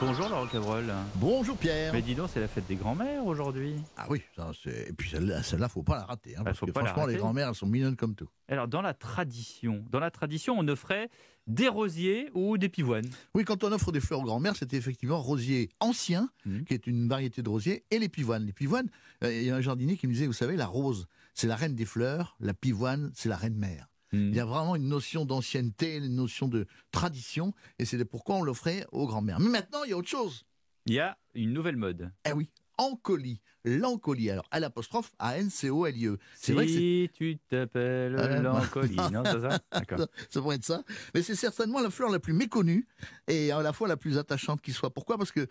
Bonjour Laurent Cabrol. Bonjour Pierre. Mais dis donc, c'est la fête des grands-mères aujourd'hui. Ah oui, ça, c'est- et puis celle-là, celle-là, faut pas la rater. hein, parce faut que franchement, les grands-mères, elles sont mignonnes comme tout. Alors dans la tradition, dans la tradition, on offrait des rosiers ou des pivoines. Oui, quand on offre des fleurs aux grands-mères, c'était effectivement rosier ancien, Mhm. qui est une variété de rosier, et les pivoines. Les pivoines, euh, il y a un jardinier qui me disait, vous savez, la rose, c'est la reine des fleurs, la pivoine, c'est la reine mère. Hmm. Il y a vraiment une notion d'ancienneté, une notion de tradition, et c'est pourquoi on l'offrait aux grands-mères. Mais maintenant, il y a autre chose. Il y a une nouvelle mode. Eh oui, Ancolie, l'Ancolie. Alors, à l'apostrophe, A-N-C-O-L-I-E. C'est si vrai que tu t'appelles Euh, Lancolie, non, c'est ça D'accord. ça pourrait être ça. Mais c'est certainement la fleur la plus méconnue et à la fois la plus attachante qui soit. Pourquoi? Parce que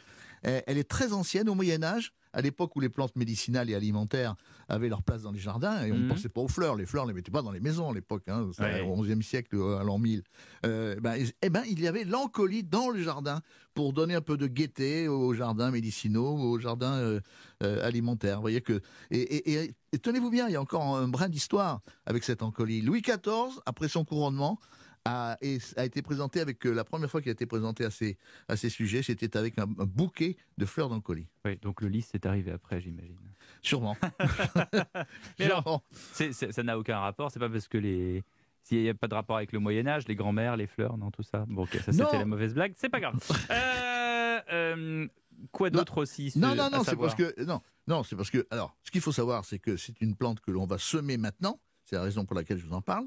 euh, elle est très ancienne au Moyen Âge, à l'époque où les plantes médicinales et alimentaires avaient leur place dans les jardins et on ne Mhm. pensait pas aux fleurs. Les fleurs, on les mettait pas dans les maisons à l'époque, hein, Ouais. au XIe siècle, euh, à l'an 1000. Euh, ben, et- eh ben, il y avait l'encolie dans le jardin pour donner un peu de gaieté aux jardins médicinaux, aux jardins euh, euh, alimentaires. Vous voyez que et- et tenez-vous bien, il y a encore un brin d'histoire avec cette encolie. Louis XIV, après son couronnement, a, a été présenté avec euh, la première fois qu'il a été présenté à ces, à ces sujets, c'était avec un, un bouquet de fleurs d'encolie. Oui, donc le lys c'est arrivé après, j'imagine. Sûrement. Mais alors, Sûrement. C'est- c'est- ça n'a aucun rapport. C'est pas parce que les s'il n'y a pas de rapport avec le Moyen Âge, les grands-mères, les fleurs, non, tout ça. Bon, ok, ça c'était la mauvaise blague. C'est pas grave. Euh, euh, quoi d'autre aussi Non, non, non, c'est parce que non, non, c'est parce que alors, ce qu'il faut savoir, c'est que c'est une plante que l'on va semer maintenant. C'est la raison pour laquelle je vous en parle.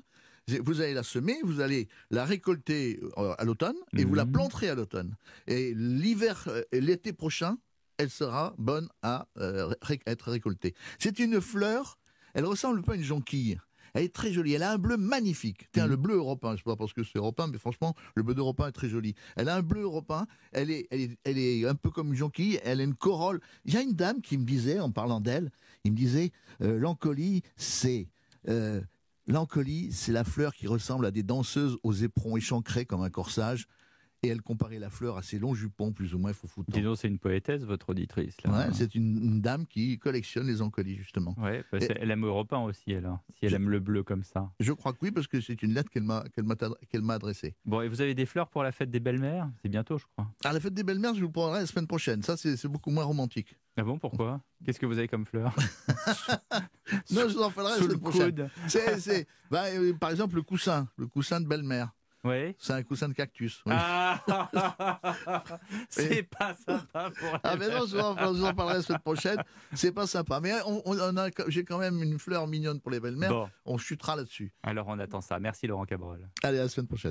Vous allez la semer, vous allez la récolter euh, à l'automne et vous la Mhm. planterez à l'automne. Et l'hiver, euh, l'été prochain, elle sera bonne à euh, ré- être récoltée. C'est une fleur. Elle ressemble pas à une jonquille. Elle est très jolie. Elle a un bleu magnifique. Tiens, Mhm. le bleu européen. Je sais pas parce que c'est européen, mais franchement, le bleu européen est très joli. Elle a un bleu européen. Elle est, elle est, elle est un peu comme une jonquille. Elle a une corolle. Il y a une dame qui me disait, en parlant d'elle, il me disait, euh, l'encolie, c'est euh, l'encolie, c'est la fleur qui ressemble à des danseuses aux éperons échancrés comme un corsage. Et elle comparait la fleur à ses longs jupons, plus ou moins Dis foufoutants. donc, c'est une poétesse, votre auditrice. Là. Ouais, c'est une, une dame qui collectionne les encolies, justement. Ouais, parce Et- qu'elle aime européen aussi, elle. hein, Si elle Je- aime le bleu comme ça. Je crois que oui, parce que c'est une lettre qu'elle m'a qu'elle m'a qu'elle m'a adressée. Bon, et vous avez des fleurs pour la fête des belles-mères? C'est bientôt, je crois. À la fête des belles-mères, je vous prendrai la semaine prochaine. Ça, c'est c'est beaucoup moins romantique. Ah bon, pourquoi? Qu'est-ce que vous avez comme fleurs Non, je vous en parlerai la prochaine. C'est, c'est- bah, euh, par exemple, le coussin, le coussin de belle-mère. Ouais. C'est un coussin de cactus. oui. Ah C'est pas sympa pour Ah, les mais non, je vous en, je vous en parlerai la semaine prochaine. C'est pas sympa. Mais on, on a, j'ai quand même une fleur mignonne pour les belles-mères. Bon, On chutera là-dessus. alors on attend ça. Merci Laurent Cabrol. Allez, à la semaine prochaine.